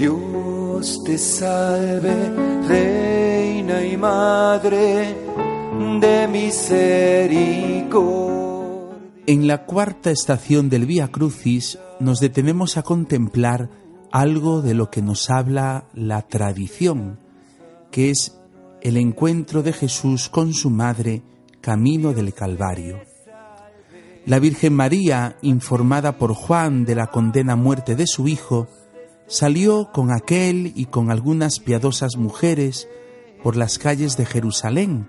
Dios te salve, Reina y Madre de misericordia. En la cuarta estación del Vía Crucis nos detenemos a contemplar algo de lo que nos habla la tradición, que es el encuentro de Jesús con su madre camino del Calvario. La Virgen María, informada por Juan de la condena a muerte de su hijo, salió con aquel y con algunas piadosas mujeres por las calles de Jerusalén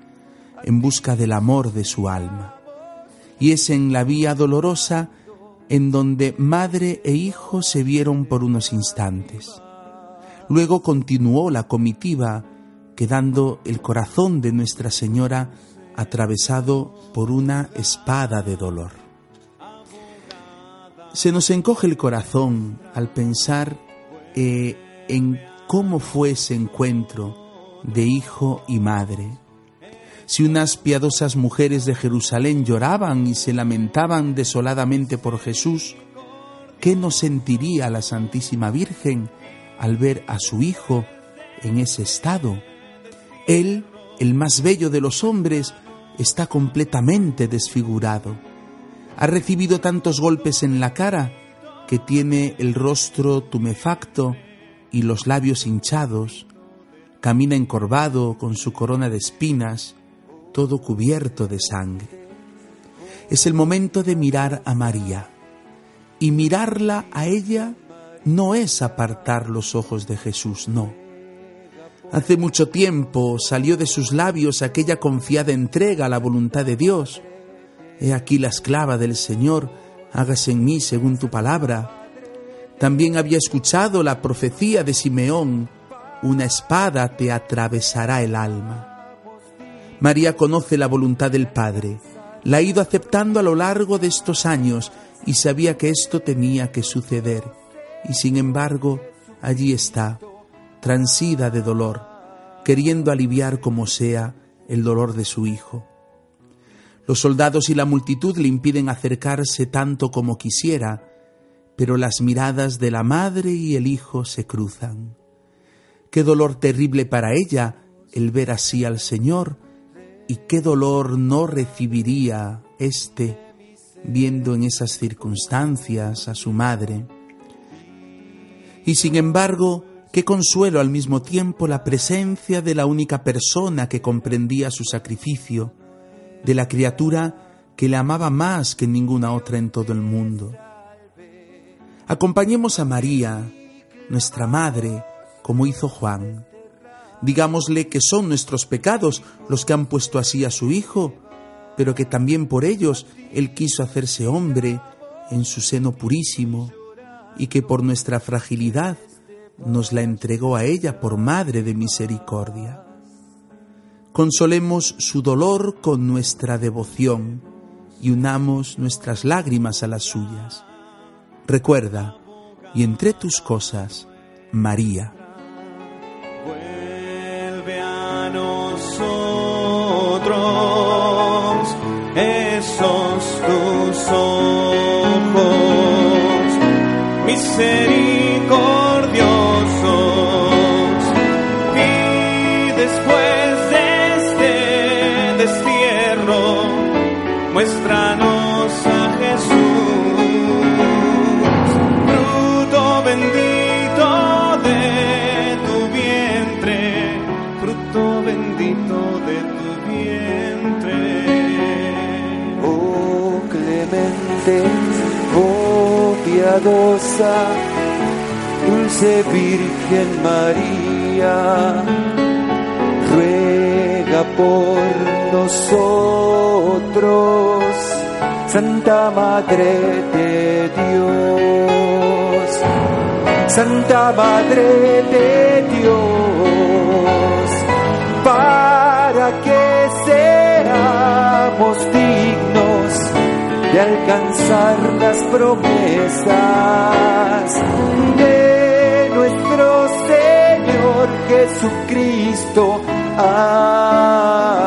en busca del amor de su alma. Y es en la vía dolorosa en donde madre e hijo se vieron por unos instantes. Luego continuó la comitiva, quedando el corazón de Nuestra Señora atravesado por una espada de dolor. Se nos encoge el corazón al pensar eh, en cómo fue ese encuentro de hijo y madre. Si unas piadosas mujeres de Jerusalén lloraban y se lamentaban desoladamente por Jesús, ¿qué no sentiría la Santísima Virgen al ver a su Hijo en ese estado? Él, el más bello de los hombres, está completamente desfigurado. Ha recibido tantos golpes en la cara que tiene el rostro tumefacto y los labios hinchados, camina encorvado con su corona de espinas, todo cubierto de sangre. Es el momento de mirar a María, y mirarla a ella no es apartar los ojos de Jesús, no. Hace mucho tiempo salió de sus labios aquella confiada entrega a la voluntad de Dios. He aquí la esclava del Señor, hágase en mí según tu palabra. También había escuchado la profecía de Simeón, una espada te atravesará el alma. María conoce la voluntad del Padre, la ha ido aceptando a lo largo de estos años y sabía que esto tenía que suceder. Y sin embargo, allí está, transida de dolor, queriendo aliviar como sea el dolor de su hijo. Los soldados y la multitud le impiden acercarse tanto como quisiera, pero las miradas de la madre y el hijo se cruzan. Qué dolor terrible para ella el ver así al Señor, y qué dolor no recibiría éste viendo en esas circunstancias a su madre. Y sin embargo, qué consuelo al mismo tiempo la presencia de la única persona que comprendía su sacrificio, de la criatura que le amaba más que ninguna otra en todo el mundo. Acompañemos a María, nuestra Madre, como hizo Juan. Digámosle que son nuestros pecados los que han puesto así a su Hijo, pero que también por ellos Él quiso hacerse hombre en su seno purísimo, y que por nuestra fragilidad nos la entregó a ella por Madre de Misericordia. Consolemos su dolor con nuestra devoción y unamos nuestras lágrimas a las suyas. Recuerda, y entre tus cosas, María. Vuelve a nosotros esos tus ojos misericordiosos muéstranos a Jesús fruto bendito de tu vientre fruto bendito de tu vientre. Oh clemente oh piadosa dulce Virgen María, ruega por nosotros, Santa Madre de Dios, Santa Madre de Dios, para que seamos dignos de alcanzar las promesas de nuestro Señor Jesucristo. Amén.